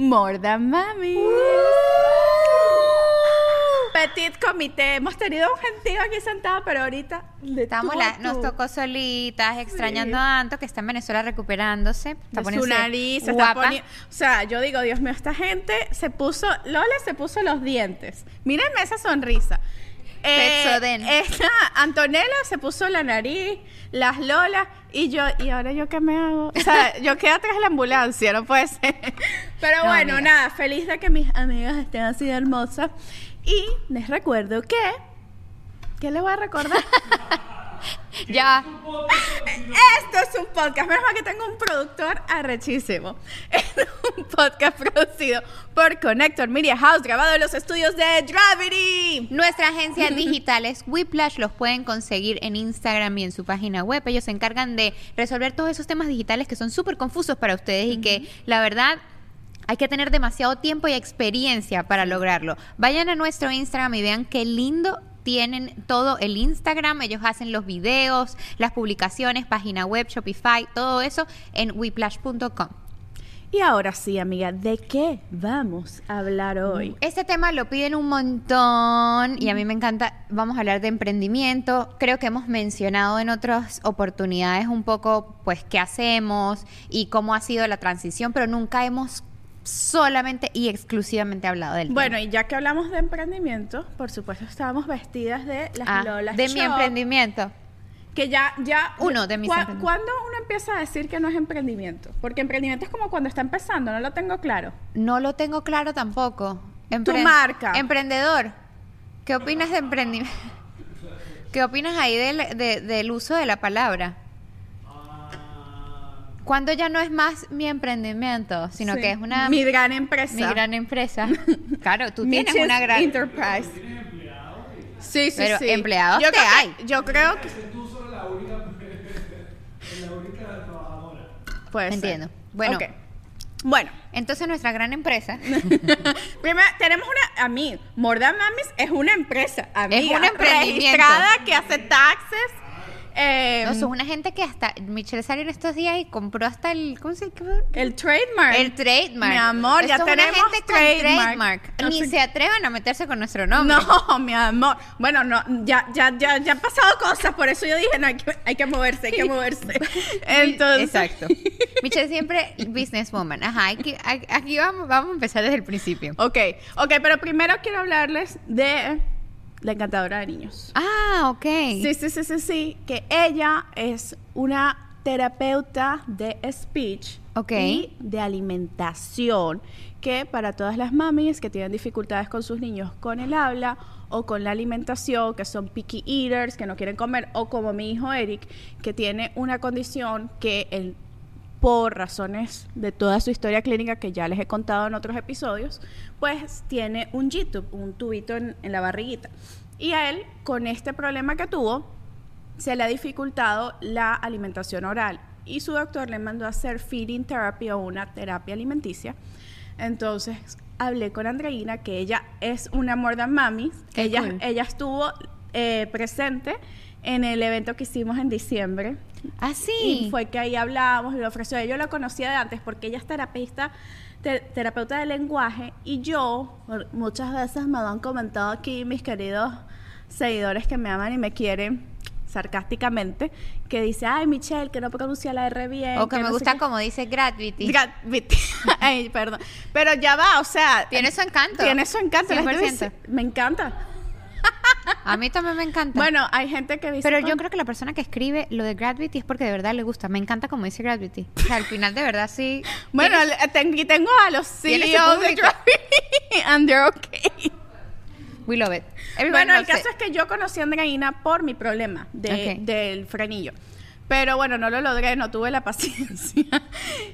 More than Mami. Petit comité. Hemos tenido un gentío aquí sentado, pero ahorita de Estamos tú la- a tú. nos tocó solitas, extrañando a Anto, que está en Venezuela recuperándose. Está De su poniéndose nariz, se guapa. está poniendo. O sea, yo digo, Dios mío, esta gente se puso. Lola se puso los dientes. Mírenme esa sonrisa. Eh, esta Antonella se puso la nariz, las Lolas, y yo, ¿y ahora yo qué me hago? O sea, yo quedé atrás de la ambulancia, no puede ser. Pero No, bueno, amiga. nada, feliz de que mis amigas estén así de hermosas. Y les recuerdo que. ¿Qué les voy a recordar? Ya. Esto es un podcast. Menos mal que tengo un productor arrechísimo. Es un podcast producido por Connector Media House, grabado en los estudios de Gravity. Nuestra agencia digital es Whiplash, los pueden conseguir en Instagram y en su página web. Ellos se encargan de resolver todos esos temas digitales que son súper confusos para ustedes y que la verdad hay que tener demasiado tiempo y experiencia para lograrlo. Vayan a nuestro Instagram y vean qué lindo tienen todo el Instagram. Ellos hacen los videos, las publicaciones, página web, Shopify, todo eso en whiplash.com. Y ahora sí, amiga, ¿de qué vamos a hablar hoy? Este tema lo piden un montón y a mí me encanta. Vamos a hablar de emprendimiento. Creo que hemos mencionado en otras oportunidades un poco, pues, qué hacemos y cómo ha sido la transición, pero nunca hemos solamente y exclusivamente hablado del Bueno, tema. y ya que hablamos de emprendimiento, por supuesto estábamos vestidas de las Ah, Lolas de mi Shop, emprendimiento. Que ya, ya. Uno de mis ¿Cuá- emprendimientos. ¿Cuándo uno empieza a decir que no es emprendimiento? Porque emprendimiento es como cuando está empezando, no lo tengo claro. No lo tengo claro tampoco. Tu marca. Emprendedor. ¿Qué opinas de emprendimiento? ¿Qué opinas ahí del, de- del uso de la palabra? Cuando ya no es más mi emprendimiento, sino Sí. que es una Mi gran empresa. mi gran empresa. Claro, tú tienes una gran Enterprise. Sí, sí, Pero sí. empleados yo que- hay. yo creo que. Puede ser. Entiendo. Bueno. Bueno, Entonces nuestra gran empresa primero tenemos una. A mí, More Than Mamis es una empresa. Amiga, un emprendimiento. Registrada que hace taxes. Eh, no, son una gente que hasta Michelle salió en estos días y compró hasta el ¿cómo se llama? el trademark. El trademark. Mi amor, ya Esto tenemos gente con trademark. No Ni sé- se atrevan a meterse con nuestro nombre. No, mi amor. Bueno, no, ya, ya, ya, ya han pasado cosas, por eso yo dije, no, hay que, hay que moverse, hay que moverse. Entonces, Exacto. Michelle siempre businesswoman. Ajá, aquí vamos, vamos a empezar desde el principio. Ok, ok, pero primero quiero hablarles de la encantadora de niños. Ah, ok. Sí, sí, sí, sí, sí, que ella es una terapeuta de speech Ok. y de alimentación, que para todas las mamis que tienen dificultades con sus niños con el habla o con la alimentación, que son picky eaters, que no quieren comer, o como mi hijo Eric, que tiene una condición que él por razones de toda su historia clínica que ya les he contado en otros episodios, pues tiene un G-tube, un tubito en, en la barriguita. Y a él, con este problema que tuvo, se le ha dificultado la alimentación oral. Y su doctor le mandó a hacer feeding therapy o una terapia alimenticia. Entonces hablé con Andreina, que ella es una more than mami. Qué Ella, cool. ella estuvo eh, presente en el evento que hicimos en diciembre. Ah, sí. Y fue que ahí hablábamos y lo ofreció. Yo la conocía de antes porque ella es terapista, te- terapeuta de lenguaje. Y yo, muchas veces me lo han comentado aquí mis queridos seguidores que me aman y me quieren sarcásticamente, que dice, ay, Michelle, que no pronuncia la R bien. o que me no gusta qué". como dice Gravity. Gravity. Ay, perdón. Pero ya va, o sea. Tiene su encanto. Tiene su encanto. La gente 100%. dice, me encanta. A mí también me encanta. Bueno, hay gente que dice. Pero yo "Ay, creo que la persona que escribe lo de Gravity es porque de verdad le gusta. Me encanta como dice Gravity. O sea, al final de verdad sí. Bueno, Tienes- tengo a los CEOs de. Gravity and they're okay. we love it. Everybody Bueno, el caso it. es que yo conocí a Andreina por mi problema de- Ok. del frenillo. Pero bueno, no lo logré, no tuve la paciencia.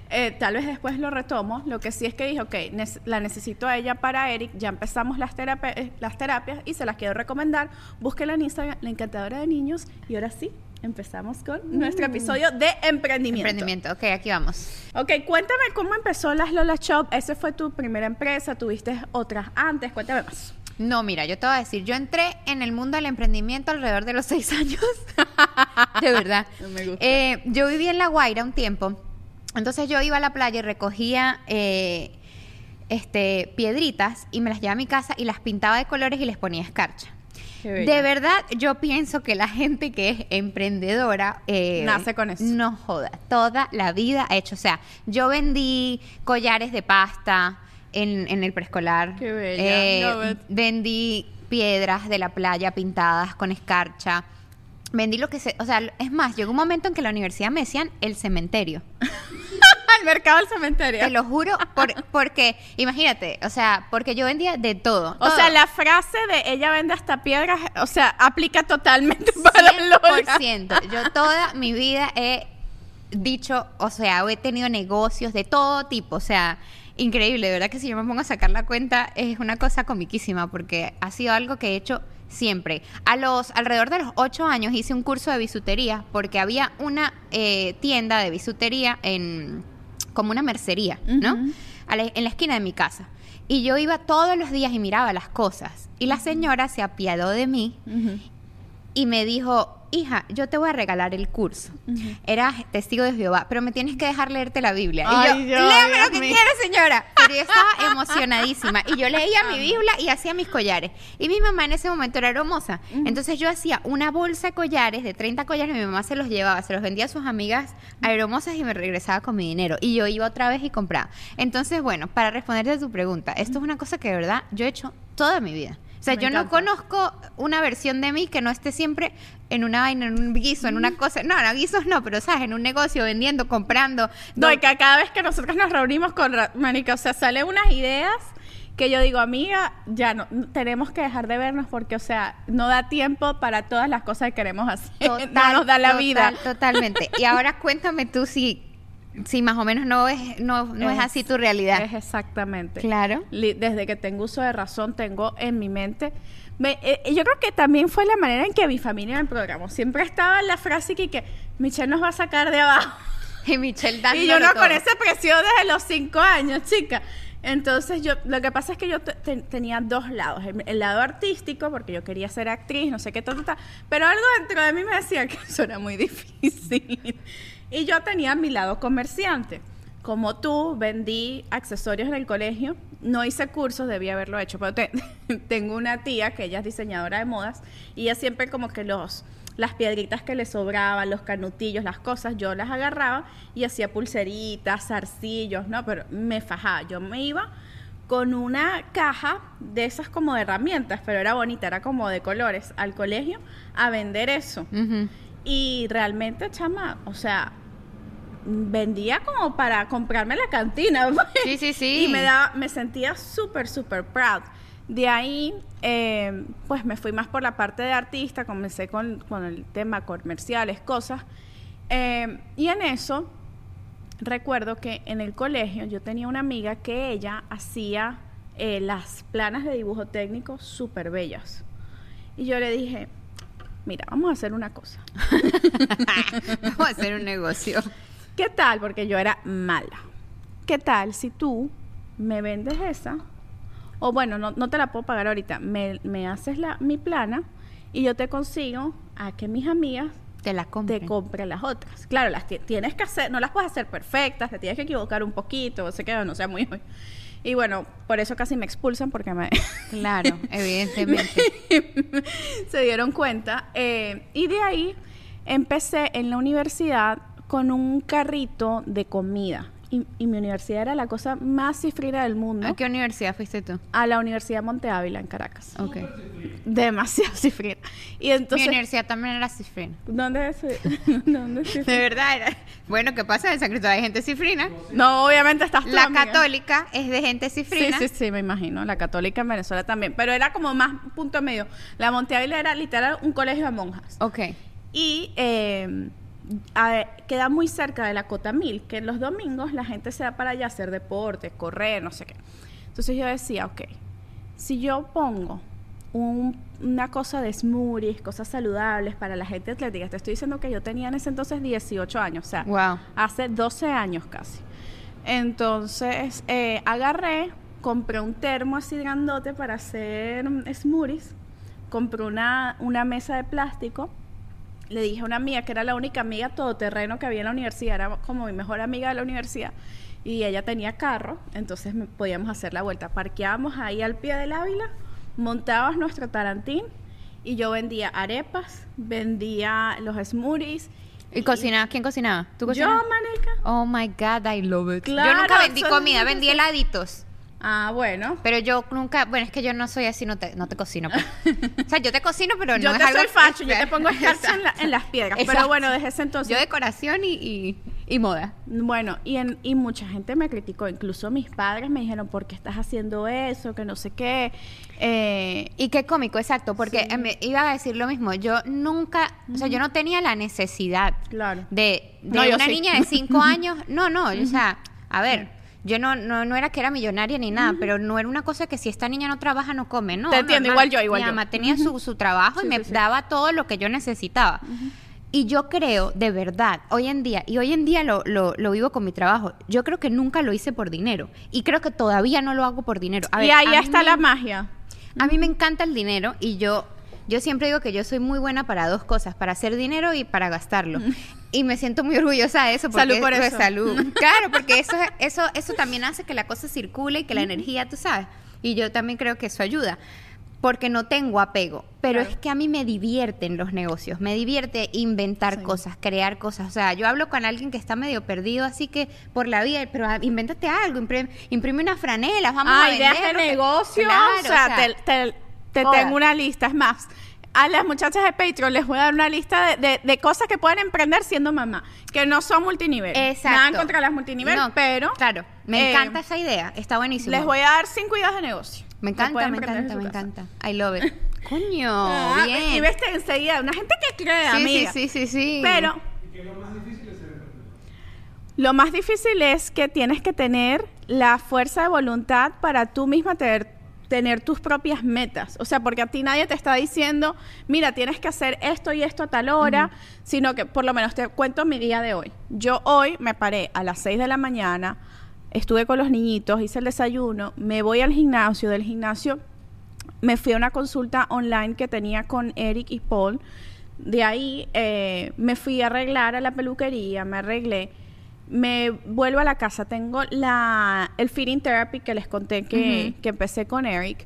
Eh, tal vez después lo retomo. Lo que sí es que dije, ok, nes- la necesito a ella para Eric. Ya empezamos las, terapia- eh, las terapias y se las quiero recomendar. Búsquela en Instagram, la encantadora de niños. Y ahora sí, empezamos con nuestro episodio de emprendimiento. Emprendimiento. Ok, aquí vamos. Ok, cuéntame cómo empezó las Lola Shop. Esa fue tu primera empresa, tuviste otras antes. Cuéntame más. No, mira, yo te voy a decir, yo entré en el mundo del emprendimiento alrededor de los seis años. de verdad. No me gusta. Eh, yo viví en La Guaira un tiempo. Entonces yo iba a la playa y recogía eh, este, piedritas y me las llevaba a mi casa y las pintaba de colores y les ponía escarcha. De verdad, yo pienso que la gente que es emprendedora eh, Nace con eso. No joda, toda la vida ha hecho. O sea, yo vendí collares de pasta en, en el preescolar. Qué bella, Eh, vendí piedras de la playa pintadas con escarcha. Vendí lo que se. O sea, es más, llegó un momento en que la universidad me decían el cementerio. Al mercado del cementerio. Te lo juro, por- porque, imagínate, o sea, porque yo vendía de todo. O todo. sea, la frase de ella vende hasta piedras, o sea, aplica totalmente para Lola. 100%. Yo toda mi vida he dicho, o sea, he tenido negocios de todo tipo, o sea, increíble, de verdad que si yo me pongo a sacar la cuenta es una cosa comiquísima porque ha sido algo que he hecho siempre. A los alrededor de los ocho años hice un curso de bisutería porque había una eh, tienda de bisutería en como una mercería, ¿no? Ujú. A la- en la esquina de mi casa. Y yo iba todos los días y miraba las cosas. Y la señora se apiadó de mí y me dijo, hija, yo te voy a regalar el curso. Era testigo de Jehová, pero me tienes que dejar leerte la Biblia. Ay, y yo, Dios lo que quiere, señora. Pero yo estaba emocionadísima. Y yo leía mi Biblia y hacía mis collares. Y mi mamá en ese momento era hermosa. Entonces yo hacía una bolsa de collares, de 30 collares, mi mamá se los llevaba, se los vendía a sus amigas aeromosas y me regresaba con mi dinero. Y yo iba otra vez y compraba. Entonces, bueno, para responderte a tu pregunta, esto es una cosa que de verdad yo he hecho toda mi vida. O sea, Me yo no conozco una versión de mí que no esté siempre en una vaina, en un guiso, en una cosa. No, no, guisos no, pero sabes, en un negocio, vendiendo, comprando. No, y que cada vez que nosotros nos reunimos con Mónica, o sea, salen unas ideas que yo digo, amiga, ya no, tenemos que dejar de vernos porque, o sea, no da tiempo para todas las cosas que queremos hacer. Total, no nos da la total, vida. Totalmente. Y ahora cuéntame tú si, si más o menos no es, no, no es, así tu realidad. Es exactamente. Claro. Desde que tengo uso de razón, tengo en mi mente. me- eh, yo creo que también fue la manera en que mi familia me programó. Siempre estaba la frase que, que Michelle nos va a sacar de abajo. Y Michelle Y yo no todo. con esa presión desde los cinco años, chica. Entonces yo, lo que pasa es que yo te- te- tenía dos lados. El, el lado artístico, porque yo quería ser actriz, no sé qué, tal, pero algo dentro de mí me decía que eso era muy difícil. Y yo tenía mi lado comerciante. Como tú, vendí accesorios en el colegio. No hice cursos, debía haberlo hecho, pero te- tengo una tía que ella es diseñadora de modas y ella siempre como que los las piedritas que le sobraban, los canutillos, las cosas, yo las agarraba y hacía pulseritas, zarcillos, ¿no? Pero me fajaba, yo me iba con una caja de esas como de herramientas, pero era bonita, era como de colores, al colegio a vender eso. Y realmente, chama, o sea, vendía como para comprarme la cantina. pues. Sí, sí, sí. Y me, daba, me sentía súper, súper proud. De ahí, eh, pues me fui más por la parte de artista, comencé con, con el tema comerciales, cosas. Eh, y en eso, recuerdo que en el colegio yo tenía una amiga que ella hacía eh, las planas de dibujo técnico súper bellas. Y yo le dije, mira, vamos a hacer una cosa. Vamos a hacer un negocio. ¿Qué tal? Porque yo era mala. ¿Qué tal si tú me vendes esa? O bueno, no, no te la puedo pagar ahorita. Me, me haces la, mi plana y yo te consigo a que mis amigas Te la compré. te compren las otras. Claro, las ti- tienes que hacer, no las puedes hacer perfectas, te tienes que equivocar un poquito, se queda, no sea muy... Y bueno, por eso casi me expulsan porque me... Claro, evidentemente. se dieron cuenta. eh, y de ahí empecé en la universidad con un carrito de comida. Y, y mi universidad era la cosa más cifrina del mundo. ¿A qué universidad fuiste tú? A la Universidad Monte Ávila en Caracas. Ok. Demasiado cifrina. Y Mi entonces... universidad también era cifrina. ¿Dónde es? ¿Dónde es cifrina? De verdad era. Bueno, ¿qué pasa? En San Cristóbal hay gente cifrina. No, obviamente estás tú, La amiga. católica es de gente Sí, cifrina. sí, sí, me imagino. La católica en Venezuela también. Pero era como más punto medio. La Monte Ávila era literal un colegio de monjas. Ok. Y eh, a queda muy cerca de la Cota Mil, que los domingos la gente se va para allá a hacer deporte, correr, no sé qué. Entonces yo decía, ok, si yo pongo un- una cosa de smoothies, cosas saludables para la gente atlética, te estoy diciendo que yo tenía en ese entonces 18 años, o sea, Wow. hace 12 años casi. Entonces, eh, agarré, compré un termo así grandote para hacer smoothies, compré una, una mesa de plástico, le dije a una amiga que era la única amiga todoterreno que había en la universidad, era como mi mejor amiga de la universidad, y ella tenía carro, entonces podíamos hacer la vuelta. Parqueábamos ahí al pie del Ávila, montabas nuestro tarantín, y yo vendía arepas, vendía los smoothies. ¿Y cocinabas? ¿Quién cocinaba? ¿Tú Yo, cocinabas? manica. Oh my God, I love it. Claro, yo nunca vendí comida, vendí heladitos. Ah, bueno. Pero yo nunca, bueno, es que yo no soy así, no te, no te cocino. pues. o sea, yo te cocino, pero yo no te es algo soy facho, yo te pongo escarcha en, la- en las piedras. Pero bueno, desde ese entonces. Yo decoración y, y, y moda. Bueno, y, en, y mucha gente me criticó, incluso mis padres me dijeron, ¿por qué estás haciendo eso? Que no sé qué. Eh, Y qué cómico, exacto, porque Sí. me iba a decir lo mismo. Yo nunca, o sea, yo no tenía la necesidad Claro. de, de No, yo una sí. niña de cinco años. No, no, o sea, a ver. Yo no, no, no era que era millonaria ni nada, pero no era una cosa que si esta niña no trabaja no come, no. Te entiendo, igual yo, igual Mi yo. mamá tenía su, su trabajo Sí, y me sí, sí. daba todo lo que yo necesitaba. Y yo creo, de verdad, hoy en día, y hoy en día lo, lo, lo vivo con mi trabajo, yo creo que nunca lo hice por dinero. Y creo que todavía no lo hago por dinero. A y ahí a está me la magia. a mí me encanta el dinero y yo, yo siempre digo que yo soy muy buena para dos cosas, para hacer dinero y para gastarlo. Y me siento muy orgullosa de eso. Porque Salud por pues, eso. salud. Claro, porque eso, eso, eso también hace que la cosa circule y que la energía, tú sabes. Y yo también creo que eso ayuda. Porque no tengo apego. Pero Claro. es que a mí me divierten los negocios. Me divierte inventar Sí. cosas, crear cosas. O sea, yo hablo con alguien que está medio perdido, así que por la vida, pero ah, invéntate algo, imprime, imprime unas franelas, vamos ah, a ideas de vender lo que- negocio. Claro, o sea, te, te- te joda. tengo una lista. Es más, a las muchachas de Patreon les voy a dar una lista de, de- de cosas que pueden emprender siendo mamá, que no son multinivel. Exacto. Nada contra las multinivel, No, pero. Claro, me eh, encanta esa idea, está buenísimo. Les voy a dar cinco ideas de negocio. Me encanta, me encanta, en me casa. encanta. I love it. Coño, Ah, bien. Y ves enseguida, una gente que cree, sí, amiga. sí, sí, sí, sí. Pero lo más difícil es que tienes que tener la fuerza de voluntad para tú misma tener, tener tus propias metas. O sea, porque a ti nadie te está diciendo, mira, tienes que hacer esto y esto a tal hora, sino que por lo menos te cuento mi día de hoy. Yo hoy me paré a las 6 de la mañana, estuve con los niñitos, hice el desayuno, me voy al gimnasio, del gimnasio me fui a una consulta online que tenía con Eric y Paul. De ahí eh, me fui a arreglar a la peluquería, me arreglé. Me vuelvo a la casa, tengo la, el feeding therapy que les conté que, que empecé con Eric.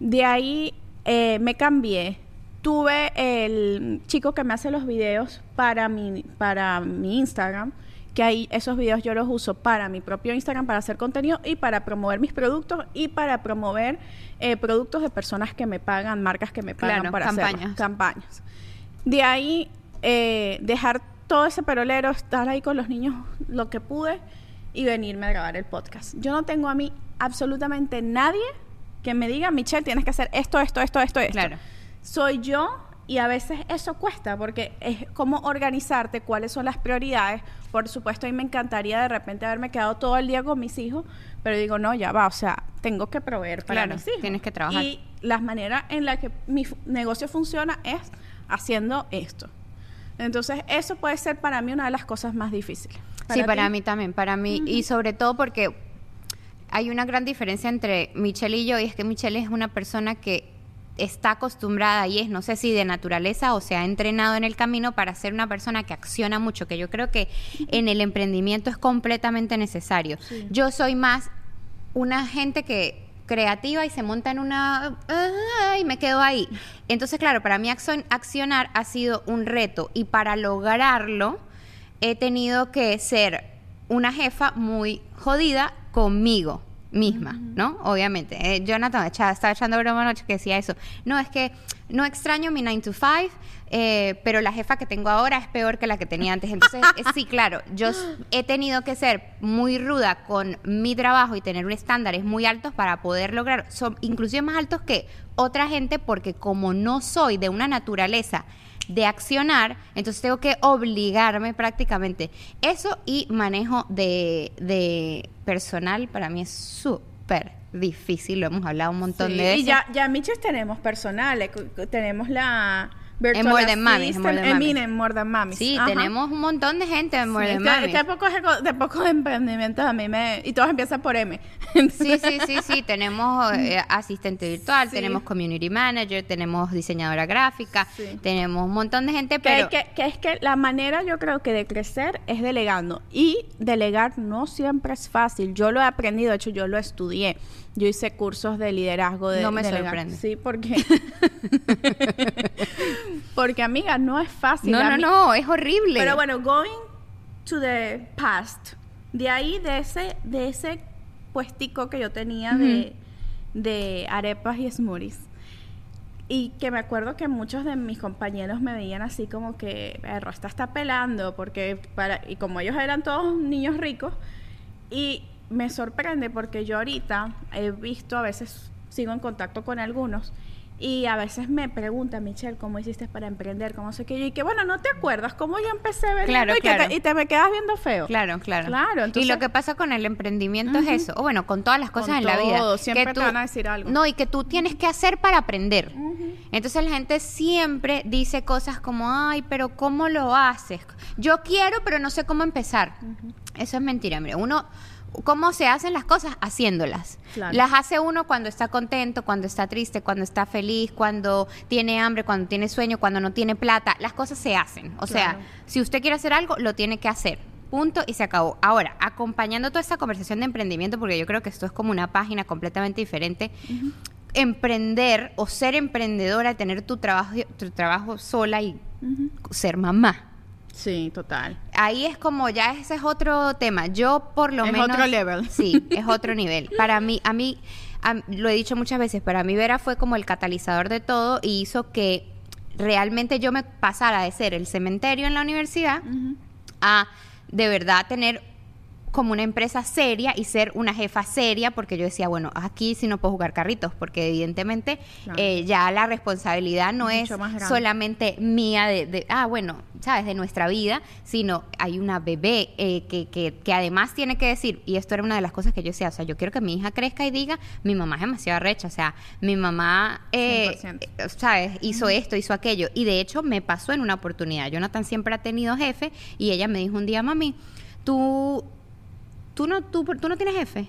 De ahí eh, me cambié. Tuve el chico que me hace los videos para mi, para mi Instagram, que ahí esos videos yo los uso para mi propio Instagram, para hacer contenido y para promover mis productos y para promover eh, productos de personas que me pagan, marcas que me pagan Claro, para hacer campañas. campañas. De ahí eh, dejar todo ese perolero, estar ahí con los niños lo que pude y venirme a grabar el podcast. Yo no tengo a mí absolutamente nadie que me diga, Michelle, tienes que hacer esto, esto, esto, esto, esto. Claro. Soy yo y a veces eso cuesta porque es como organizarte cuáles son las prioridades. Por supuesto, a mí me encantaría de repente haberme quedado todo el día con mis hijos, pero digo, no, ya va, o sea, tengo que proveer para Claro, mis hijos. tienes que trabajar. Y la manera en la que mi negocio funciona es haciendo esto. Entonces, eso puede ser para mí una de las cosas más difíciles. sí, para mí también, para mí. Y sobre todo porque hay una gran diferencia entre Michelle y yo, y es que Michelle es una persona que está acostumbrada y es, no sé si de naturaleza o se ha entrenado en el camino para ser una persona que acciona mucho, que yo creo que en el emprendimiento es completamente necesario. Sí. Yo soy más una gente que creativa y se monta en una ah, y me quedo ahí. Entonces, claro, para mí accion- accionar ha sido un reto y para lograrlo he tenido que ser una jefa muy jodida conmigo misma, ¿no? Obviamente. Eh, Jonathan estaba echando broma anoche que decía eso. No, es que no extraño mi 9 to 5, eh, pero la jefa que tengo ahora es peor que la que tenía antes. Entonces, eh, sí, claro, yo he tenido que ser muy ruda con mi trabajo y tener estándares muy altos para poder lograr, son inclusive más altos que otra gente, porque como no soy de una naturaleza de accionar, entonces tengo que obligarme prácticamente. Eso y manejo de, de personal para mí es súper difícil, lo hemos hablado un montón Sí, de veces. Y ya, ya Miches tenemos cu- tenemos la En More Than Mamis, en More Than en Mamis. Mine, en More Than Mamis. Sí, Ajá. tenemos un montón de gente en More Sí, Than de- pocos, de pocos emprendimientos a mí me... Y todos empiezan por M. Sí, sí, sí, sí. Tenemos eh, asistente virtual, Sí. tenemos community manager, tenemos diseñadora gráfica, Sí. tenemos un montón de gente, Que, pero que, que es que la manera yo creo que de crecer es delegando y delegar no siempre es fácil. Yo lo he aprendido, de hecho yo lo estudié. Yo hice cursos de liderazgo de No me sorprende. Sí, porque porque amiga, no es fácil. no, no, no, es horrible. Pero bueno, going to the past. De ahí de ese de ese puestico que yo tenía de de arepas y smoothies. Y que me acuerdo que muchos de mis compañeros me veían así como que, perro, esta está pelando, porque para, y como ellos eran todos niños ricos, y me sorprende porque yo ahorita he visto, a veces sigo en contacto con algunos, y a veces me preguntan, Michelle, ¿cómo hiciste para emprender? ¿Cómo sé qué? Y que, bueno, ¿no te acuerdas cómo yo empecé vendiendo Claro, y, que claro. te, y te me quedas viendo feo? Claro, claro. Claro, y lo que pasa con el emprendimiento es eso, o bueno, con todas las cosas Con en la vida. siempre que te van a decir algo. No, y que tú tienes que hacer para aprender. Entonces la gente siempre dice cosas como, ay, pero ¿cómo lo haces? Yo quiero, pero no sé cómo empezar. Eso es mentira, mire, uno... ¿Cómo se hacen las cosas? Haciéndolas. Claro. Las hace uno cuando está contento, cuando está triste, cuando está feliz, cuando tiene hambre, cuando tiene sueño, cuando no tiene plata. Las cosas se hacen. O sea, si usted quiere hacer algo, lo tiene que hacer. Punto y se acabó. Ahora, acompañando toda esta conversación de emprendimiento, porque yo creo que esto es como una página completamente diferente, emprender o ser emprendedora, tener tu trabajo, tu trabajo sola y ser mamá. Sí, total. Ahí es como ya ese es otro tema. Yo por lo Es menos otro level. Sí, es otro nivel. Para mí, a mí a- lo he dicho muchas veces, para mí Vera fue como el catalizador de todo y hizo que realmente yo me pasara de ser el cementerio en la universidad a de verdad tener como una empresa seria y ser una jefa seria, porque yo decía, bueno, aquí sí no puedo jugar carritos, porque evidentemente Claro. eh, ya la responsabilidad no Mucho es solamente mía de, de- ah, bueno, sabes, de nuestra vida, sino hay una bebé eh, que, que, que además tiene que decir, y esto era una de las cosas que yo decía, o sea, yo quiero que mi hija crezca y diga, mi mamá es demasiado recha, o sea, mi mamá, eh, 100%. eh, sabes, hizo esto, hizo aquello, y de hecho me pasó en una oportunidad, Jonathan siempre ha tenido jefe, y ella me dijo un día, mami, tú ¿tú no, tú, tú no tienes jefe?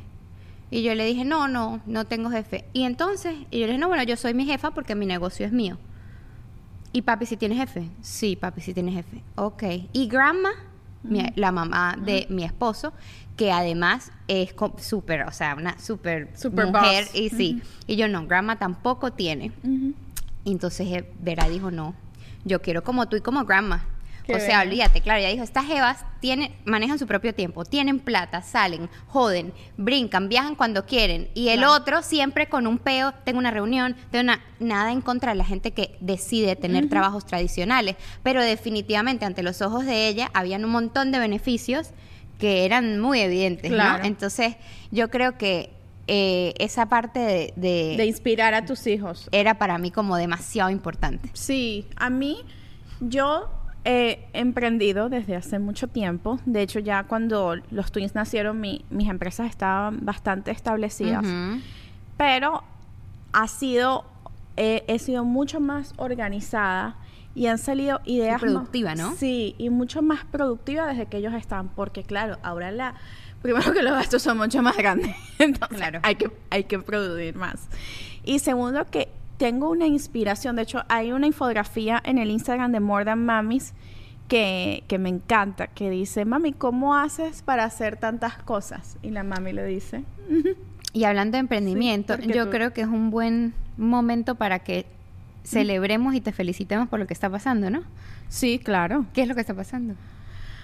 Y yo le dije, no, no, no tengo jefe. Y entonces, y yo le dije, no, bueno, yo soy mi jefa porque mi negocio es mío. ¿Y papi si tiene jefe? Sí, papi si tiene jefe. Ok. ¿Y grandma? Mi- la mamá de mi esposo, que además es súper, o sea, una súper Super mujer. boss. Y sí. Y yo no, grandma tampoco tiene. Entonces eh, Vera dijo, no, yo quiero como tú y como grandma. Qué o sea, olvídate, claro, ella dijo, estas jevas tienen, manejan su propio tiempo, tienen plata, salen, joden, brincan, viajan cuando quieren. Y el Claro. otro siempre con un peo, tengo una reunión, tengo una... Nada en contra de la gente que decide tener trabajos tradicionales, pero definitivamente ante los ojos de ella habían un montón de beneficios que eran muy evidentes, Claro. ¿no? Entonces, yo creo que eh, esa parte de- de De inspirar a tus hijos. era para mí como demasiado importante. Sí, a mí yo he emprendido desde hace mucho tiempo. De hecho, ya cuando los twins nacieron, mi- mis empresas estaban bastante establecidas. Pero ha sido, eh, he sido mucho más organizada y han salido ideas más- productiva, ¿no? Sí, y mucho más productiva desde que ellos están, porque claro, ahora la primero que los gastos son mucho más grandes, entonces Claro. hay que hay que producir más. Y segundo que tengo una inspiración, de hecho hay una infografía en el Instagram de More Than Mamis que, que me encanta, que dice, mami, ¿cómo haces para hacer tantas cosas? Y la mami le dice, Y hablando de emprendimiento, yo tú- creo que es un buen momento para que celebremos y te felicitemos por lo que está pasando, ¿no? sí, claro. ¿Qué es lo que está pasando?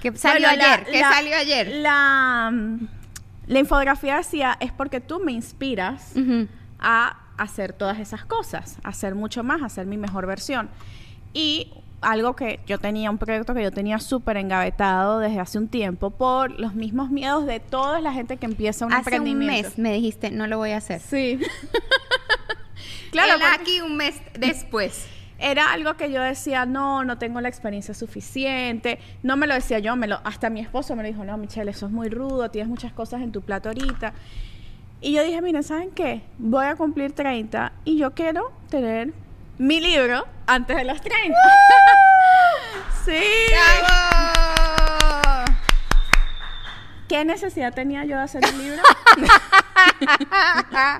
¿Qué salió Bueno, la- ayer? ¿Qué la- salió ayer? La, la infografía decía, es porque tú me inspiras a hacer todas esas cosas, hacer mucho más, hacer mi mejor versión. Y algo que yo tenía, un proyecto que yo tenía súper engavetado desde hace un tiempo por los mismos miedos de toda la gente que empieza un Hace un emprendimiento. mes me dijiste, no lo voy a hacer. Sí. claro, aquí un mes después. era algo que yo decía, no, no tengo la experiencia suficiente. No me lo decía yo, me lo, hasta mi esposo me lo dijo, no, Michelle, eso es muy rudo, tienes muchas cosas en tu plato ahorita. Y yo dije, miren, ¿saben qué? Voy a cumplir 30 y yo quiero tener mi libro antes de los 30. sí. ¡Bravo! ¿Qué necesidad tenía yo de hacer un libro?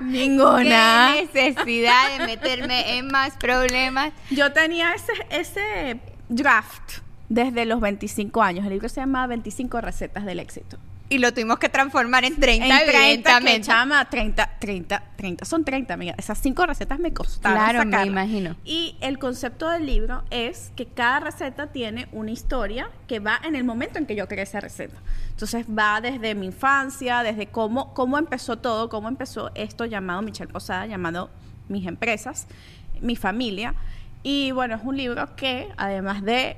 Ninguna. ¿Qué necesidad de meterme en más problemas? Yo tenía ese, ese draft desde los 25 años. El libro se llama 25 recetas del éxito. Y lo tuvimos que transformar en 30, En 30, que evidentemente. chama, 30, 30, 30, son 30, amiga. Esas cinco recetas me costaron Claro, me imagino. Y el concepto del libro es que cada receta tiene una historia que va en el momento en que yo creé esa receta. Entonces va desde mi infancia, desde cómo, cómo empezó todo, cómo empezó esto llamado Michelle Posada, llamado Mis Empresas, mi familia. Y bueno, es un libro que además de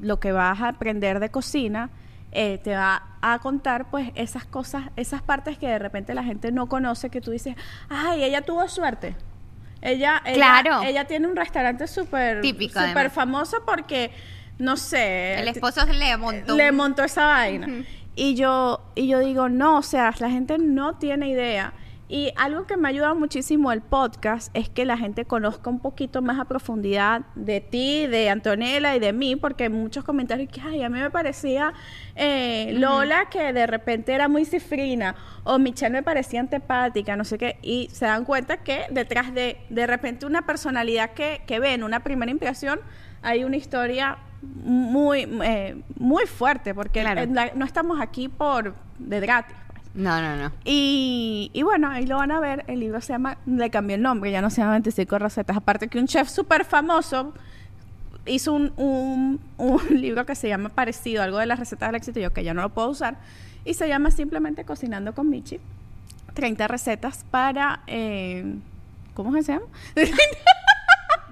lo que vas a aprender de cocina, eh, te va a contar pues esas cosas, esas partes que de repente la gente no conoce, que tú dices, ay, ella tuvo suerte. Ella, ella, Claro. ella tiene un restaurante súper Típico, súper además. famoso porque, no sé, El esposo le montó. le montó esa vaina. Y yo, y yo digo, no, o sea, la gente no tiene idea. Y algo que me ayuda muchísimo el podcast es que la gente conozca un poquito más a profundidad de ti, de Antonella y de mí, porque hay muchos comentarios que, ay, a mí me parecía eh, Lola que de repente era muy cifrina, o Michelle me parecía antipática, no sé qué, y se dan cuenta que detrás de, de repente una personalidad que, que ven, una primera impresión, hay una historia muy, eh, muy fuerte, porque Claro. la- no estamos aquí por de gratis. No, no, no. Y, y bueno, ahí lo van a ver. El libro se llama, le cambié el nombre, ya no se llama 25 recetas. Aparte que un chef súper famoso hizo un, un, un libro que se llama parecido, algo de las recetas del éxito, yo que ya no lo puedo usar. Y se llama simplemente Cocinando con Michi. 30 recetas para... eh, ¿Cómo se llama?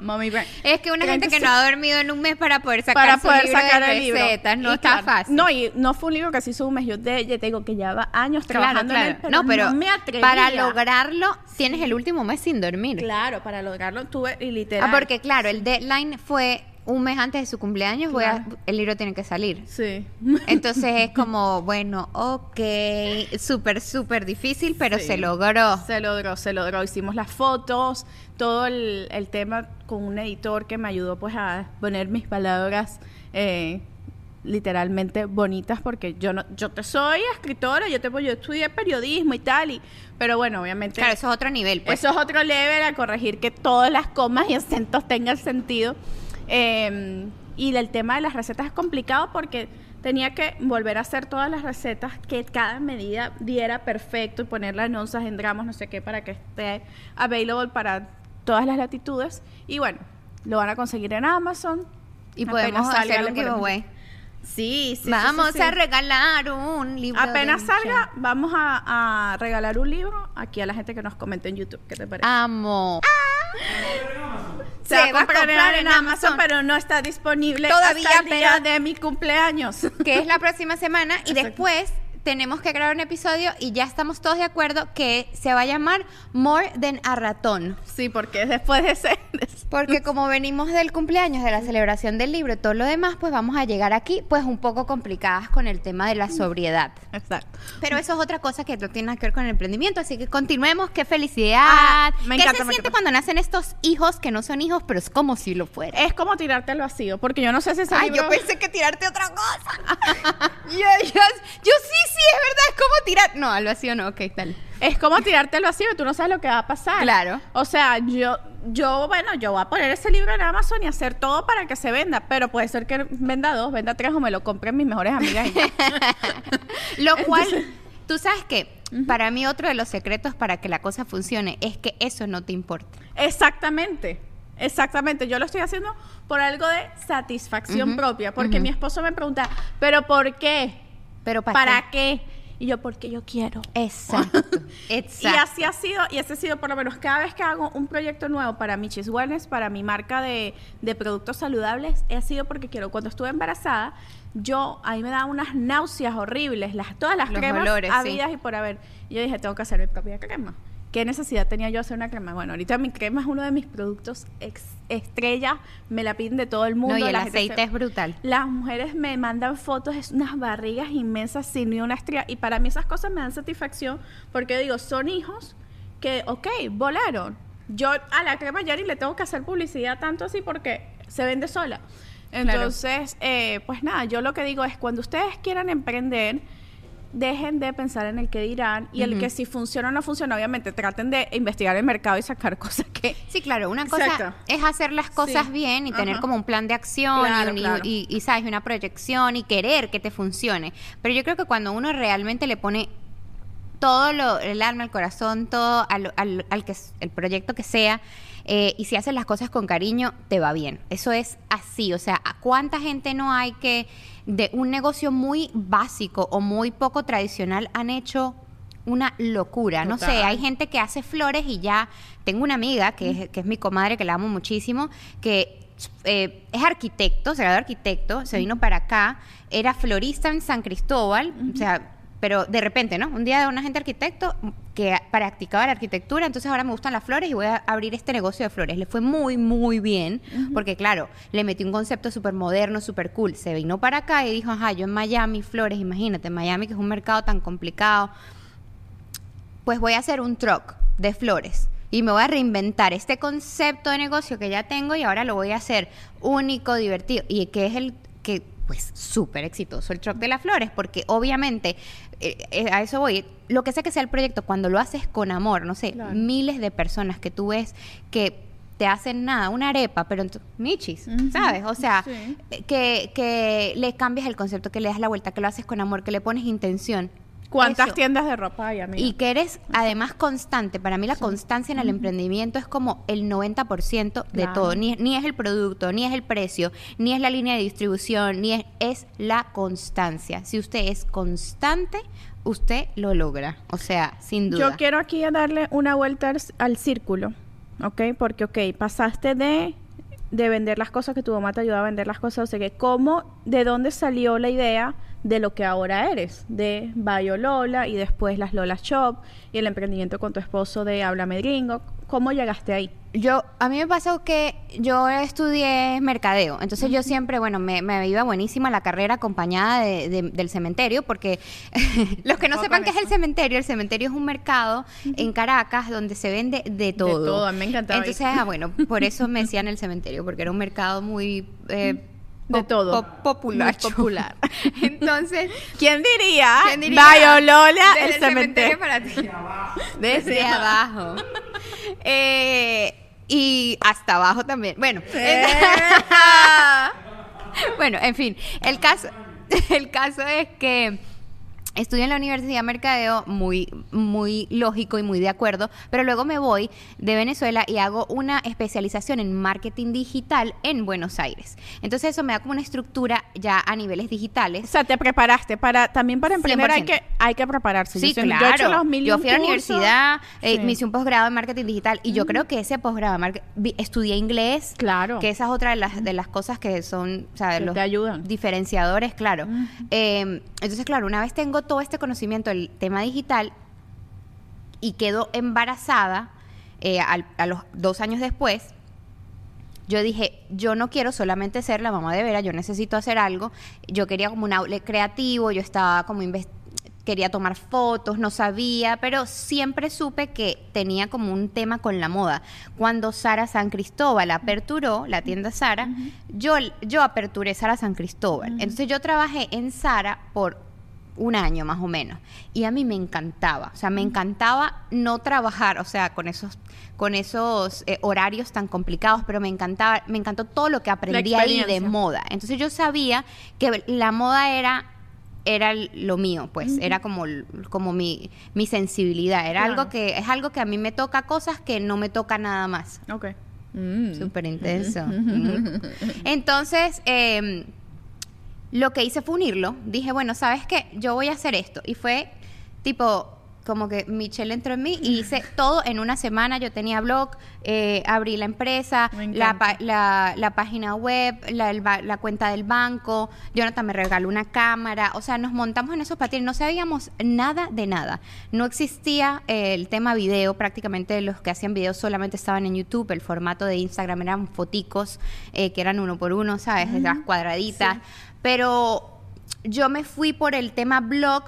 Mommy Brain. Es que una gente que 35 no ha dormido en un mes para poder sacar para poder libro sacar de el libro. no Y está claro, fácil. No, y no fue un libro que se hizo un mes. Yo te, yo te digo que lleva años claro, trabajando claro. en él, pero no, pero me atrevía. para lograrlo tienes el último mes sin dormir. Claro, para lograrlo tuve y literal. Ah, porque claro, el deadline fue un mes antes de su cumpleaños, voy a- el libro tiene que salir. Sí. Entonces es como, bueno, ok, súper, súper difícil, pero Sí. se logró. Se logró, se logró. Hicimos las fotos, todo el, el tema con un editor que me ayudó pues a poner mis palabras eh, literalmente bonitas porque yo no, yo te soy escritora, yo te yo estudié periodismo y tal, y, pero bueno, obviamente Claro, eso es otro nivel. Pues. Eso es otro level a corregir que todas las comas y acentos tengan sentido. Eh, y el tema de las recetas es complicado porque tenía que volver a hacer todas las recetas que cada medida diera perfecto y ponerla en onzas, en gramos, no sé qué, para que esté available para todas las latitudes. Y bueno, lo van a conseguir en Amazon. y podemos hacer un giveaway. Sí, sí. sí, Vamos sí, sí. a regalar un libro. Apenas Michelle. salga, vamos a, a regalar un libro aquí a la gente que nos comente en YouTube. ¿Qué te parece? Amo. Se va a comprar en Amazon, pero no está disponible Todavía, hasta el día pero- de mi cumpleaños. que es la próxima semana y Exacto. después tenemos que grabar un episodio y ya estamos todos de acuerdo que se va a llamar More Than a Ratón. Sí, porque después de ese... Porque como venimos del cumpleaños, de la celebración del libro y todo lo demás, pues vamos a llegar aquí pues un poco complicadas con el tema de la sobriedad. Exacto. Pero eso es otra cosa que no tiene que ver con el emprendimiento, así que continuemos. ¡Qué felicidad! Ah, me ¿Qué encanta, se me siente encanta. cuando nacen estos hijos que no son hijos, pero es como si lo fuera? Es como tirarte al vacío, porque yo no sé si ese Ay, libro- yo pensé que tirarte otra cosa. yo sí, sí, es verdad, es como tirar. No, al vacío no, ok, tal. Es como tirarte al vacío y tú no sabes lo que va a pasar. Claro. O sea, yo, yo, bueno, yo voy a poner ese libro en Amazon y hacer todo para que se venda, pero puede ser que venda dos, venda tres o me lo compren mis mejores amigas. y. Lo cual, Entonces- tú sabes que para mí otro de los secretos para que la cosa funcione es que eso no te importa. Exactamente. Exactamente, yo lo estoy haciendo por algo de satisfacción propia, porque mi esposo me pregunta, ¿pero por qué? Pero para, ¿Para qué? Y yo, porque yo quiero. Exacto. Y Exacto. así ha sido, y ese ha sido por lo menos cada vez que hago un proyecto nuevo para Michis Wellness, para mi marca de, de productos saludables, ha sido porque quiero, cuando estuve embarazada, yo, ahí me daban unas náuseas horribles, las, todas las Los cremas olores, sí. habidas y por haber. Y yo dije, tengo que hacer mi propia crema. ¿qué necesidad tenía yo hacer una crema? Bueno, ahorita mi crema es uno de mis productos ex- estrella, me la piden de todo el mundo. No, y el aceite se- es brutal. Las mujeres me mandan fotos, es unas barrigas inmensas sin ni una estría. Y para mí esas cosas me dan satisfacción porque digo, son hijos que, ok, volaron. Yo a la crema ya ni le tengo que hacer publicidad tanto así porque se vende sola. Entonces, eh, pues nada, yo lo que digo es cuando ustedes quieran emprender, dejen de pensar en el que dirán y el que si funciona o no funciona, obviamente traten de investigar el mercado y sacar cosas que... Sí, claro, una cosa Exacto. es hacer las cosas Sí. bien y tener como un plan de acción y un- y, claro. y- y, sabes, una proyección y querer que te funcione. Pero yo creo que cuando uno realmente le pone todo lo, el alma, el corazón, todo al, al- al que el proyecto que sea, eh, y si haces las cosas con cariño, te va bien. Eso es así. O sea, ¿a cuánta gente no hay que de un negocio muy básico o muy poco tradicional han hecho una locura? No sé, hay gente que hace flores y ya. Tengo una amiga que es, que es mi comadre, que la amo muchísimo, que eh, es arquitecto, se graduó arquitecto, se vino para acá, era florista en San Cristóbal, o sea, pero de repente, ¿no? Un día de una gente arquitecto que practicaba la arquitectura, entonces ahora me gustan las flores y voy a abrir este negocio de flores. Le fue muy, muy bien, porque claro, le metí un concepto súper moderno, súper cool. Se vino para acá y dijo, ajá, yo en Miami, flores, imagínate, Miami que es un mercado tan complicado, pues voy a hacer un truck de flores y me voy a reinventar este concepto de negocio que ya tengo y ahora lo voy a hacer único, divertido y que es el que pues súper exitoso el truck de las flores porque obviamente eh, eh, a eso voy lo que sea que sea el proyecto cuando lo haces con amor no sé Claro. miles de personas que tú ves que te hacen nada, una arepa, pero michis. ¿sabes? O sea, Sí. que, que le cambias el concepto, que le das la vuelta, que lo haces con amor, que le pones intención. ¿Cuántas Eso. tiendas de ropa hay, amiga? Y que eres además constante. Para mí la constancia en el emprendimiento es como el 90% de Claro. todo. Ni, ni es el producto, ni es el precio, ni es la línea de distribución, ni es, es la constancia. Si usted es constante, usted lo logra. O sea, sin duda. Yo quiero aquí darle una vuelta al, al círculo, ¿ok? Porque, ok, pasaste de, de vender las cosas que tu mamá te ayudaba a vender las cosas, o sea, que ¿cómo, de dónde salió la idea de lo que ahora eres? De Bayo Lola y después las Lola Shop y el emprendimiento con tu esposo de Háblame Gringo. ¿Cómo llegaste ahí? Yo, a mí me pasó que yo estudié mercadeo, entonces yo siempre, bueno, me, me iba buenísima la carrera acompañada de- de- del cementerio, porque los que no sepan qué es el cementerio, el cementerio es un mercado en Caracas donde se vende de todo. todo, a mí me encantaba. Entonces, ah, bueno, por eso me decían el cementerio, porque era un mercado muy... eh, De todo. pop- popular. Popular. Entonces, ¿Quién diría? ¿quién diría? Bayo Lola, Desde el cementerio. para ti. Desde abajo. Eh, y hasta abajo también. Bueno. bueno, en fin. El caso, el caso es que estudio en la Universidad de Mercadeo, muy, muy lógico y muy de acuerdo, pero luego me voy de Venezuela y hago una especialización en marketing digital en Buenos Aires. Entonces eso me da como una estructura ya a niveles O digitales. sea, te preparaste para también para emprender hay 100%. que hay que prepararse. Sí, Yo claro. Yo, he hecho los mil y Yo un fui a la universidad, eh, Sí. me hice un posgrado en marketing digital y yo creo que ese posgrado estudié inglés, Claro. que esa es otra de las, de las cosas que son, o sea, los te ayudan. diferenciadores, claro. Ujú. Eh, entonces, claro, una vez tengo todo este conocimiento del tema digital y quedo embarazada eh, al- a los dos años después, yo dije, yo no quiero solamente ser la mamá de Vera, yo necesito hacer algo. Yo quería como un outlet creativo, yo estaba como quería tomar fotos, no sabía, pero siempre supe que tenía como un tema con la moda. Cuando Sara San Cristóbal aperturó la tienda Sara, yo, yo aperturé Sara San Cristóbal. Entonces yo trabajé en Sara por un año más o menos. Y a mí me encantaba, o sea, me encantaba no trabajar, o sea, con esos, con esos eh, horarios tan complicados, pero me encantaba, me encantó todo lo que aprendí ahí de moda. Entonces yo sabía que la moda era era lo mío, pues, era como, como mi, mi sensibilidad, era Claro. algo que, es algo que a mí me toca cosas que no me toca nada más. Ok. Mm. Súper intenso. Mm. Entonces, eh, lo que hice fue unirlo. Dije, bueno, ¿sabes qué? Yo voy a hacer esto. Y fue tipo como que Michelle entró en mí y hice todo en una semana. Yo tenía blog, eh, abrí la empresa, la, la, la página web, la, cuenta del banco. Jonathan me regaló una cámara. O sea, nos montamos en esos patines. No sabíamos nada de nada. No existía eh, el tema video. Prácticamente los que hacían videos solamente estaban en YouTube. El formato de Instagram eran foticos eh, que eran uno por uno, ¿sabes? De las cuadraditas. Pero yo me fui por el tema blog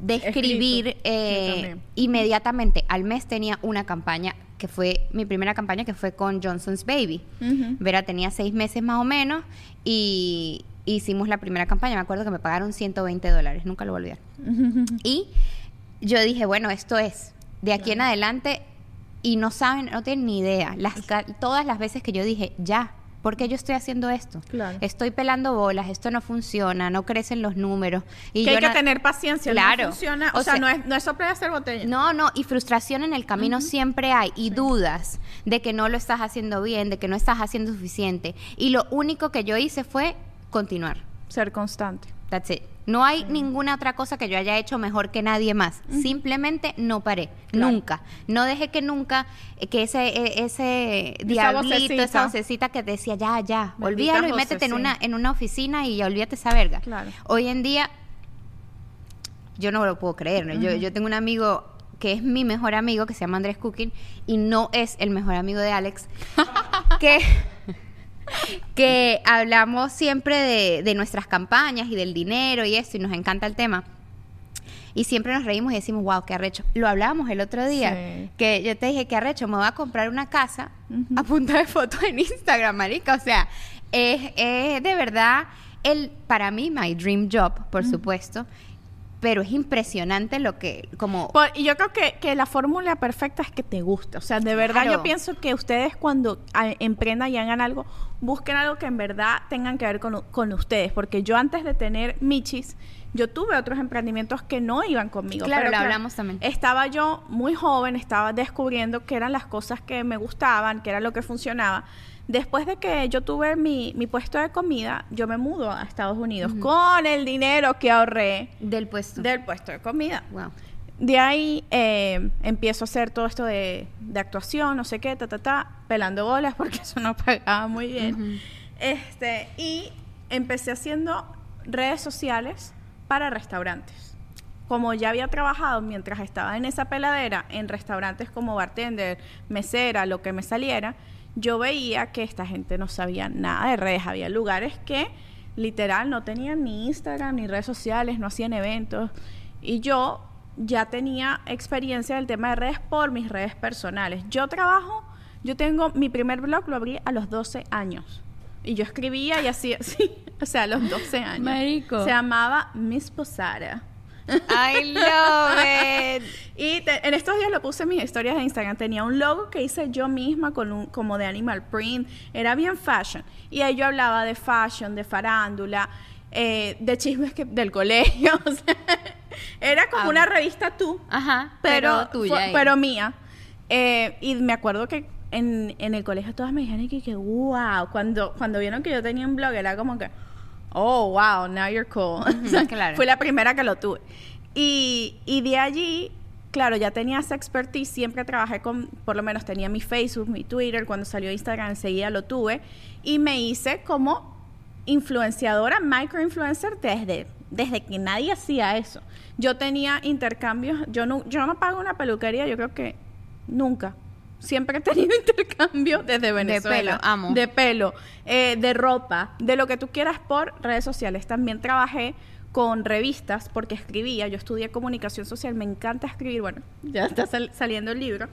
de escribir eh, inmediatamente. Al mes tenía una campaña que fue mi primera campaña que fue con Johnson's Baby. Ujú. Vera tenía seis meses más o menos y hicimos la primera campaña. Me acuerdo que me pagaron 120 dólares, nunca lo voy a olvidar. Y yo dije, bueno, esto es, de aquí en adelante, y no saben, no tienen ni idea, las, todas las veces que yo dije, ya, ¿por qué yo estoy haciendo esto? Claro. Estoy pelando bolas, esto no funciona, no crecen los números. Y que yo hay que tener paciencia, Claro. no funciona, o, O sea, sea, no es, no es soplar hacer botella. no, no, y frustración en el camino siempre hay, y dudas de que no lo estás haciendo bien, de que no estás haciendo suficiente. Y lo único que yo hice fue continuar. Ser constante. That's it. No hay ninguna otra cosa que yo haya hecho mejor que nadie más. Simplemente no paré. Claro. Nunca. No dejé que nunca, que ese, eh, ese diablito, vocecita. esa vocecita que decía, ya, ya, Bendita olvídalo y métete en una, en una oficina y olvídate esa verga. Claro. Hoy en día, yo no lo puedo creer. ¿no? yo, yo tengo un amigo que es mi mejor amigo, que se llama Andrés Cooking, y no es el mejor amigo de Alex, que, que hablamos siempre de, de nuestras campañas y del dinero y esto, y nos encanta el tema. Y siempre nos reímos y decimos, wow, qué arrecho. Lo hablábamos el otro día, Sí. que yo te dije, qué arrecho, me voy a comprar una casa a punta de fotos en Instagram, marica. O sea, es, es de verdad, el, para mí, my dream job, por supuesto. Pero es impresionante lo que, como... Por- y yo creo que, que la fórmula perfecta es que te guste. O sea, de verdad Claro. yo pienso que ustedes cuando emprendan y hagan algo, busquen algo que en verdad tengan que ver con, con ustedes. Porque yo antes de tener Michis, yo tuve otros emprendimientos que no iban conmigo. Claro, Pero lo hablamos también. Estaba yo muy joven, estaba descubriendo qué eran las cosas que me gustaban, qué era lo que funcionaba. Después de que yo tuve mi, mi puesto de comida, yo me mudo a Estados Unidos con el dinero que ahorré Del puesto. del puesto de comida. Wow. De ahí eh, empiezo a hacer todo esto de, de actuación, no sé qué, ta, ta, ta, pelando bolas porque eso no pagaba muy bien. este, y empecé haciendo redes sociales para restaurantes. Como ya había trabajado mientras estaba en esa peladera en restaurantes como bartender, mesera, lo que me saliera, yo veía que esta gente no sabía nada de redes. Había lugares que literal no tenían ni Instagram ni redes sociales, no hacían eventos. Y yo ya tenía experiencia del tema de redes por mis redes personales. Yo trabajo, yo tengo mi primer blog, lo abrí a los 12 años. Y yo escribía y hacía, sí, o sea, a los 12 años. Marico. Se llamaba Miss Posada. I love it. Y te- en estos días lo puse en mis historias de Instagram. Tenía un logo que hice yo misma con un, como de animal print. Era bien fashion. Y ahí yo hablaba de fashion, de farándula, eh, de chismes que, del colegio. o sea, era como Amo. una revista tú, Ajá, pero, pero, tuya. fue- pero mía. Eh, y me acuerdo que en, en el colegio todas me dijeron que, que wow, cuando, cuando vieron que yo tenía un blog era como que, oh, wow, now you're cool. O sea, claro. Fui la primera que lo tuve. Y, y de allí, claro, ya tenía esa expertise, siempre trabajé con, por lo menos tenía mi Facebook, mi Twitter, cuando salió Instagram enseguida lo tuve, y me hice como influenciadora, microinfluencer desde, desde que nadie hacía eso. Yo tenía intercambios, yo no, yo no pago una peluquería, yo creo que nunca. Siempre he tenido intercambio desde Venezuela. pelo, amo. De pelo, eh, de ropa, de lo que tú quieras por redes sociales. También trabajé con revistas porque escribía. Yo estudié comunicación social, me encanta escribir. Bueno, ya está sal- saliendo el libro.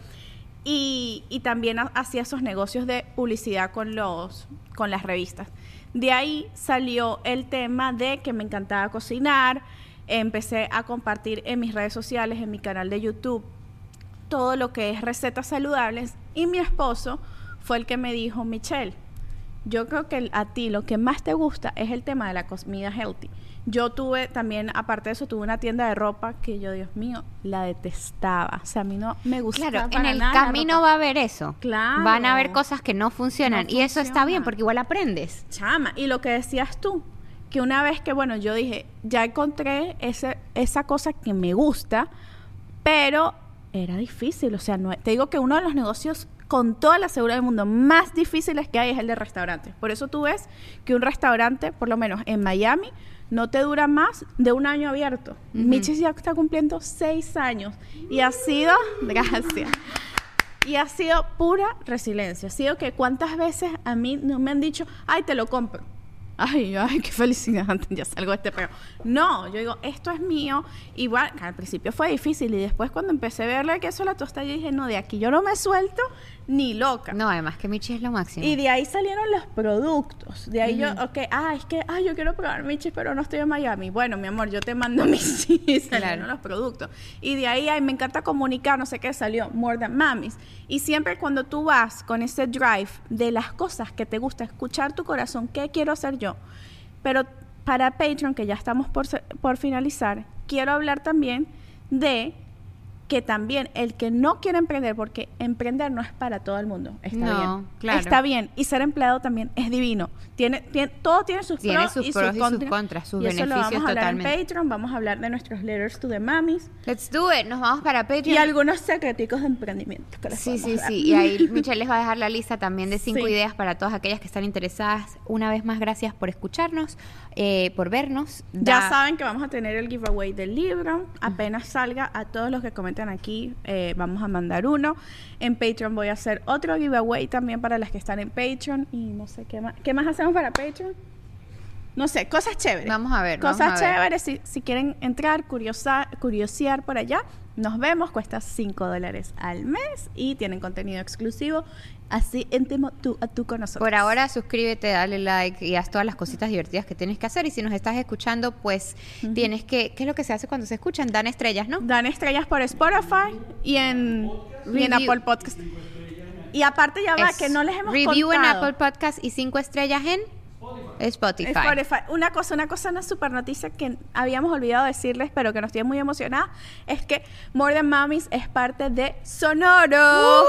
Y, y también ha- hacía esos negocios de publicidad con, los, con las revistas. De ahí salió el tema de que me encantaba cocinar. Empecé a compartir en mis redes sociales, en mi canal de YouTube, todo lo que es recetas saludables. Y mi esposo fue el que me dijo, Michelle, yo creo que a ti lo que más te gusta es el tema de la comida healthy. Yo tuve también, aparte de eso, tuve una tienda de ropa que yo, Dios mío, la detestaba. O sea, a mí no me gustaba. Claro, en el nada camino va a haber eso. Claro. Van a haber cosas que no funcionan. No y eso está bien porque igual aprendes. Chama, y lo que decías tú, que una vez que, bueno, yo dije, ya encontré ese, esa cosa que me gusta, pero era difícil, o sea, no, te digo que uno de los negocios con toda la seguridad del mundo más difíciles que hay es el de restaurantes. Por eso tú ves que un restaurante, por lo menos en Miami, no te dura más de un año abierto. Michis ya está cumpliendo seis años y ha sido, gracias, y ha sido pura resiliencia. Ha sido que cuántas veces a mí no me han dicho, ay, te lo compro. Ay, ay, qué felicidad, ya salgo de este pero No, yo digo, esto es mío. Igual, al principio fue difícil y después cuando empecé a verle queso a la tosta, yo dije, no, de aquí yo no me suelto ni loca. No, además que Michi es lo máximo. Y de ahí salieron los productos. De ahí yo, ok, ah, es que, ah, yo quiero probar Michis, pero no estoy en Miami. Bueno, mi amor, yo te mando mis sí, salieron Claro. los productos. Y de ahí, ay, me encanta comunicar, no sé qué, salió More Than Mamis. Y siempre cuando tú vas con ese drive de las cosas que te gusta, escuchar tu corazón, ¿qué quiero hacer yo? Pero para Patreon, que ya estamos por, por finalizar, quiero hablar también de que también el que no quiere emprender, porque emprender no es para todo el mundo, está No, bien. claro. Está bien. Y ser empleado también es divino. Tiene, tiene, todo tiene sus Tiene pros, sus y, pros sus y sus contras. sus y eso lo beneficios vamos a hablar en totalmente. Patreon, vamos a hablar de nuestros letters to the mamis Let's do it. Nos vamos para Patreon. y algunos secreticos de emprendimiento. que Sí, sí, dar. sí. Y ahí Michelle les va a dejar la lista también de cinco Sí. ideas para todas aquellas que están interesadas. Una vez más, gracias por escucharnos, eh, por vernos. Ya saben que vamos a tener el giveaway del libro. Apenas salga, a todos los que comenten aquí, eh, vamos a mandar uno. En Patreon voy a hacer otro giveaway también para las que están en Patreon. Y no sé qué más. ¿Qué más hacemos para Patreon? No sé, cosas chéveres. Vamos a ver, Cosas ver. chéveres. Si, si quieren entrar, curiosa- curiosear por allá, nos vemos. Cuesta 5 dólares al mes y tienen contenido exclusivo. Así íntimo tú a tú con nosotros. Por ahora, suscríbete, dale like y haz todas las cositas divertidas que tienes que hacer. Y si nos estás escuchando, pues tienes que. ¿Qué es lo que se hace cuando se escuchan? Dan estrellas, ¿no? Dan estrellas por Spotify y en, y en Review. Apple Podcast. Y aparte ya va, que no les hemos Review en. Apple Podcast y cinco estrellas en Spotify. Spotify. Una cosa, una cosa, una super noticia que habíamos olvidado decirles, pero que nos tiene muy emocionada, es que More Than Mamis es parte de Sonoro.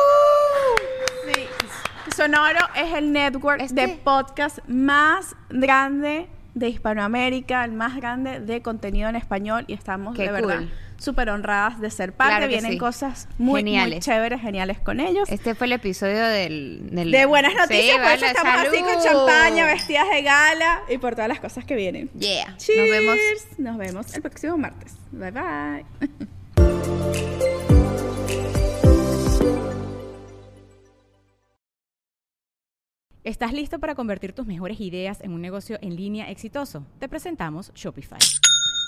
Sí. Sonoro es el network Este- de podcast más grande de Hispanoamérica, el más grande de contenido en español y estamos Qué de verdad cool. Súper honradas de ser parte. Claro Vienen sí. cosas muy, muy Geniales. chéveres, geniales con ellos. Este fue el episodio del. del- de buenas Sí, noticias, por eso estamos así con salud. champaña, vestidas de gala y por todas las cosas que vienen. Yeah. Nos Cheers. vemos. Nos vemos el próximo martes. Bye bye. ¿Estás listo para convertir tus mejores ideas en un negocio en línea exitoso? Te presentamos Shopify.